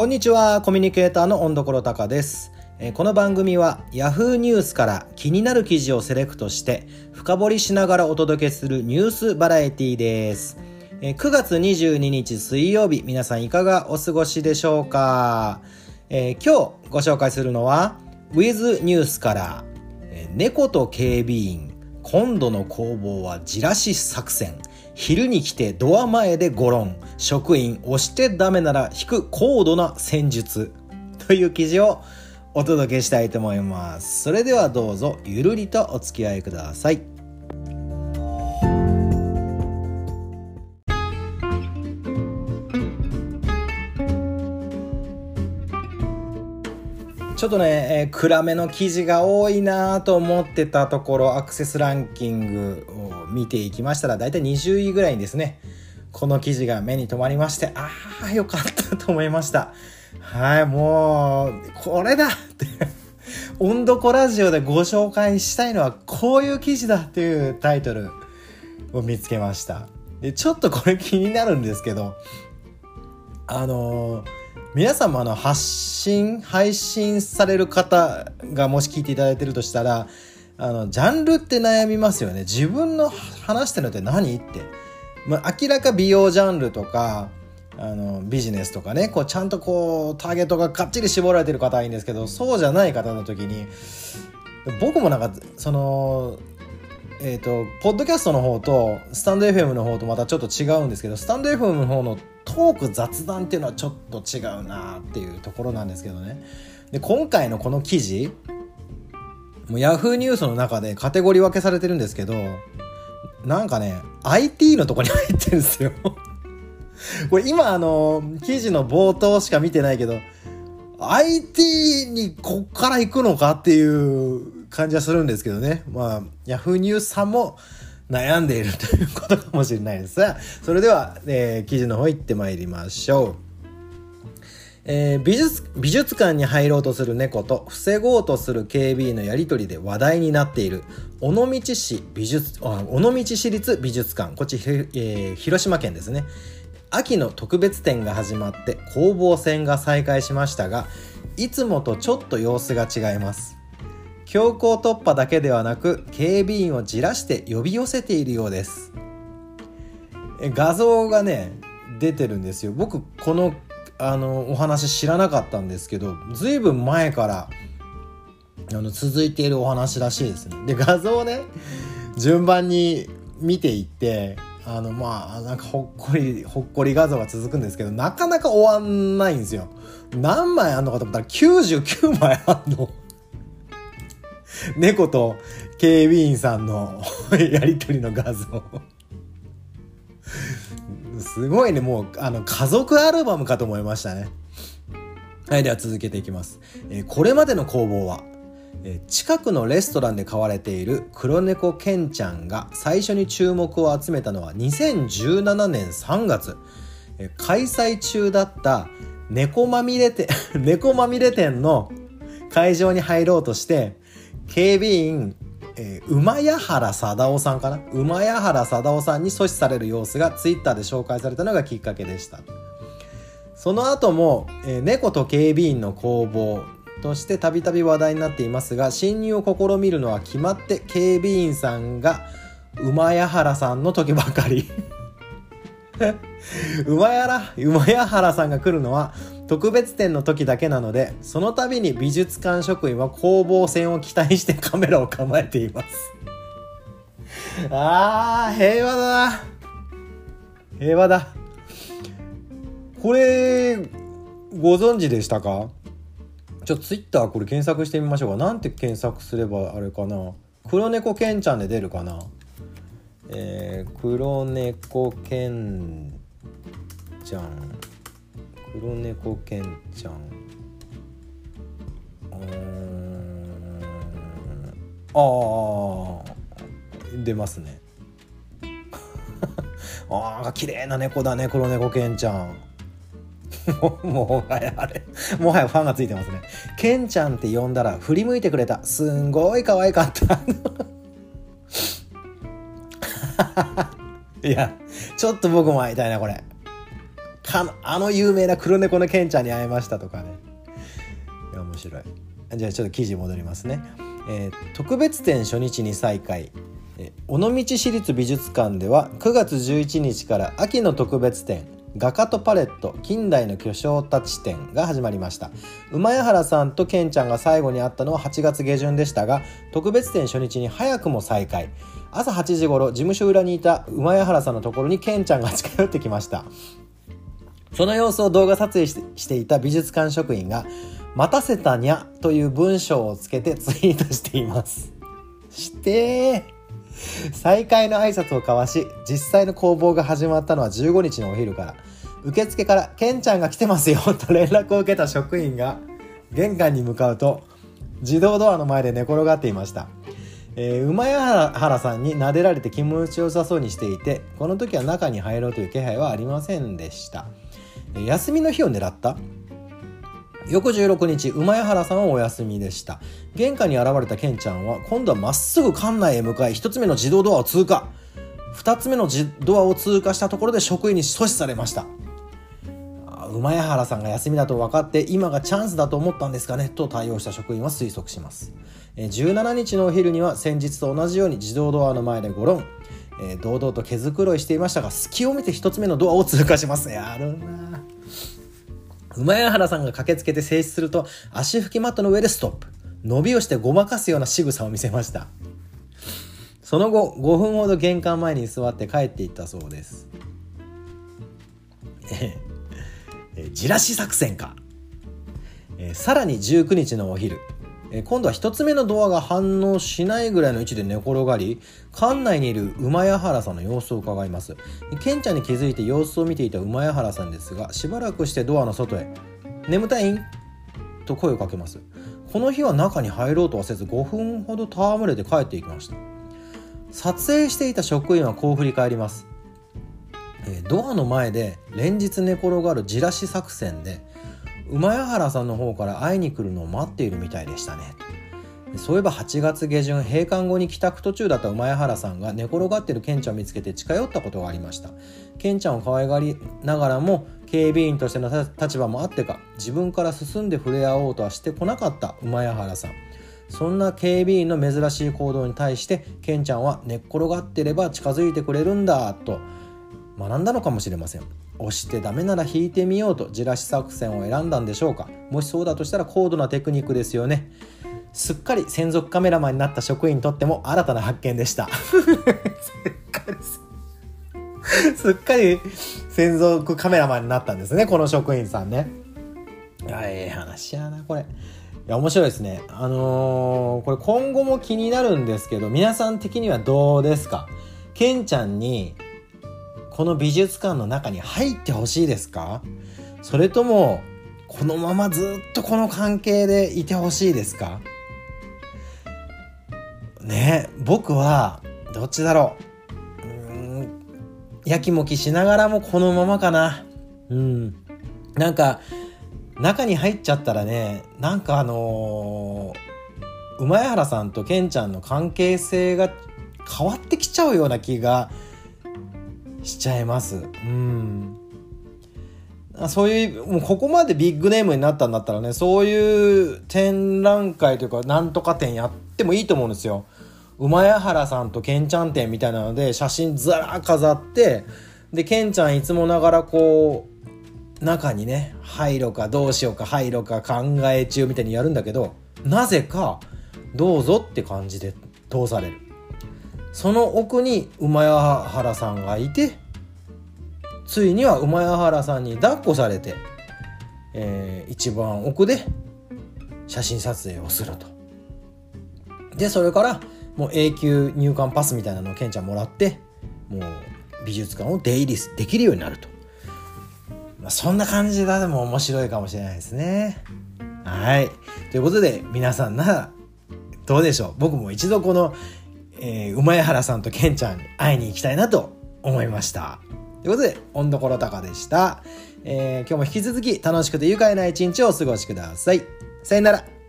こんにちは、コミュニケーターの温所隆です。この番組は Yahoo ニュースから気になる記事をセレクトして深掘りしながらお届けするニュースバラエティです。9月22日水曜日、皆さんいかがお過ごしでしょうか、えー、今日ご紹介するのは With ニュースから猫と警備員今度の攻防はじらし作戦昼に来てドア前でゴロン職員押してダメなら引く高度な戦術。という記事をお届けしたいと思います。それではどうぞゆるりとお付き合いください。ちょっとね、えー、暗めの記事が多いなと思ってたところ、アクセスランキングを見ていきましたら、だいたい20位ぐらいにですね、この記事が目に留まりまして、ああ、よかったと思いました。はい、もう、これだって温度コラジオでご紹介したいのは、こういう記事だっていうタイトルを見つけました。で、ちょっとこれ気になるんですけど、あのー皆さんもあの発信配信される方がもし聞いていただいてるとしたらあのジャンルって悩みますよね自分の話してるのって何って、まあ、明らか美容ジャンルとかあのビジネスとかねこうちゃんとこうターゲットがかっちり絞られてる方はいいんですけどそうじゃない方の時に僕もなんかそのえっ、ー、とポッドキャストの方とスタンド FM の方とまたちょっと違うんですけどスタンド FM の方のトーク雑談っていうのはちょっと違うなっていうところなんですけどね。で今回のこの記事もう Yahoo ニュースの中でカテゴリー分けされてるんですけどなんかね IT のとこに入ってるんですよ。これ今あの記事の冒頭しか見てないけど IT にこっから行くのかっていう感じはするんですけどね。まあ Yahoo ニュースさんも悩んでいるということかもしれないです。が、それでは、えー、記事の方行ってまいりましょう。えー、美術美術館に入ろうとする猫と防ごうとする警備員のやり取りで話題になっている。尾道市美術尾道市立美術館。こっち、えー、広島県ですね。秋の特別展が始まって攻防戦が再開しましたがいつもとちょっと様子が違います。強行突破だけではなく警備員をじらして呼び寄せているようです。画像がね出てるんですよ。僕このあのお話知らなかったんですけどずいぶん前からあの続いているお話らしいですね。で画像をね順番に見ていってあのまあなんかほっこりほっこり画像が続くんですけどなかなか終わんないんですよ。何枚あんのかと思ったら99枚あんの。猫と警備員さんの やりとりの画像。すごいね。もうあの家族アルバムかと思いましたね。はいでは続けていきます、えー、これまでの工房は、えー、近くのレストランで飼われている黒猫ケンちゃんが最初に注目を集めたのは2017年3月、えー、開催中だった猫まみれ店 猫まみれ店の会場に入ろうとして警備員、えー、馬谷原貞夫さんかな？馬屋原貞夫さんに阻止される様子がツイッターで紹介されたのがきっかけでした。その後も、えー、猫と警備員の攻防としてたびたび話題になっていますが侵入を試みるのは決まって警備員さんが馬屋原さんの時ばかり。馬谷馬谷原さんが来るのは特別展の時だけなのでその度に美術館職員は攻防戦を期待してカメラを構えています。あー平和だな。平和だ。これご存知でしたか？ちょっとツイッターこれ検索してみましょうか。なんて検索すればあれかな？黒猫けんちゃんで出るかな？えー、黒猫けんちゃん。黒猫けんちゃん。ああ出ますね。ああ綺麗な猫だね黒猫けんちゃん。もはやあれ。もはやファンがついてますね。けんちゃんって呼んだら振り向いてくれた。すんごい可愛かった。いやちょっと僕も会いたいなこれ。かあの有名な黒猫のケンちゃんに会えましたとかね。いや面白い。じゃあちょっと記事戻りますね、えー、特別展初日に再開。尾道市立美術館では9月11日から秋の特別展画家とパレット近代の巨匠たち展が始まりました。馬谷原さんとケンちゃんが最後に会ったのは8月下旬でしたが特別展初日に早くも再開。朝8時頃事務所裏にいた馬谷原さんのところにケンちゃんが近寄ってきました。その様子を動画撮影していた美術館職員が「待たせたにゃ」という文章をつけてツイートしています。してー。再会の挨拶を交わし実際の攻防が始まったのは15日のお昼から。受付から「ケンちゃんが来てますよ」と連絡を受けた職員が玄関に向かうと自動ドアの前で寝転がっていました、えー、馬谷原さんに撫でられて気持ちよさそうにしていてこの時は中に入ろうという気配はありませんでした、休みの日を狙った。翌16日馬谷原さんはお休みでした。玄関に現れたケンちゃんは今度はまっすぐ館内へ向かい1つ目の自動ドアを通過。2つ目のドアを通過したところで職員に阻止されました。馬谷原さんが休みだと分かって今がチャンスだと思ったんですかね？と対応した職員は推測します。17日のお昼には先日と同じように自動ドアの前でゴロン。堂々と毛づくろいしていましたが隙を見て1つ目のドアを通過しますやるな馬谷原さんが駆けつけて静止すると足拭きマットの上でストップ。伸びをしてごまかすような仕草を見せました。その後5分ほど玄関前に座って帰っていったそうです。ええじらし作戦か、えさらに19日のお昼。え今度は1つ目のドアが反応しないぐらいの位置で寝転がり館内にいる馬谷原さんの様子を伺います。ケンちゃんに気づいて様子を見ていた馬谷原さんですがしばらくしてドアの外へ「眠たい？ん?」と声をかけます。この日は中に入ろうとはせず5分ほど戯れて帰っていきました。撮影していた職員はこう振り返ります。ドアの前で連日寝転がるじらし作戦で馬谷原さんの方から会いに来るのを待っているみたいでしたね。そういえば8月下旬閉館後に帰宅途中だった馬谷原さんが寝転がってるケンちゃんを見つけて近寄ったことがありました。ケンちゃんを可愛がりながらも警備員としての立場もあってか自分から進んで触れ合おうとはしてこなかった馬谷原さん。そんな警備員の珍しい行動に対してケンちゃんは寝っ転がってれば近づいてくれるんだと学んだのかもしれません。押してダメなら引いてみようとじらし作戦を選んだんでしょうか。もしそうだとしたら高度なテクニックですよね。すっかり専属カメラマンになった職員にとっても新たな発見でした。すっかり専属カメラマンになったんですねこの職員さんね。いやええ話やなこれ。いや面白いですね。あのー、これ今後も気になるんですけど皆さん的にはどうですか？ケンちゃんにこの美術館の中に入ってほしいですか？それともこのままずっとこの関係でいてほしいですか？ね僕はどっちだろう？うんやきもきしながらもこのままかな。うん。なんか中に入っちゃったらねなんかあのー、馬原さんとケンちゃんの関係性が変わってきちゃうような気がしちゃいます。うん。そういう、もうここまでビッグネームになったんだったらね、そういう展覧会というか、なんとか展やってもいいと思うんですよ。馬谷原さんとケンちゃん展みたいなので、写真ずら飾って、で、ケンちゃんいつもながらこう、中にね、入ろうかどうしようか入ろうか考え中みたいにやるんだけど、なぜか、どうぞって感じで通される。その奥に馬原さんがいてついには馬原さんに抱っこされて、えー、一番奥で写真撮影をすると。でそれからもう永久入館パスみたいなのをケンちゃんもらってもう美術館を出入りできるようになると。まあ、そんな感じがでも面白いかもしれないですね。はい。ということで皆さんならどうでしょう？僕も一度このえー、馬原さんとケンちゃんに会いに行きたいなと思いました。ということで、温所高でした。えー、今日も引き続き楽しくて愉快な一日をお過ごしください。さよなら。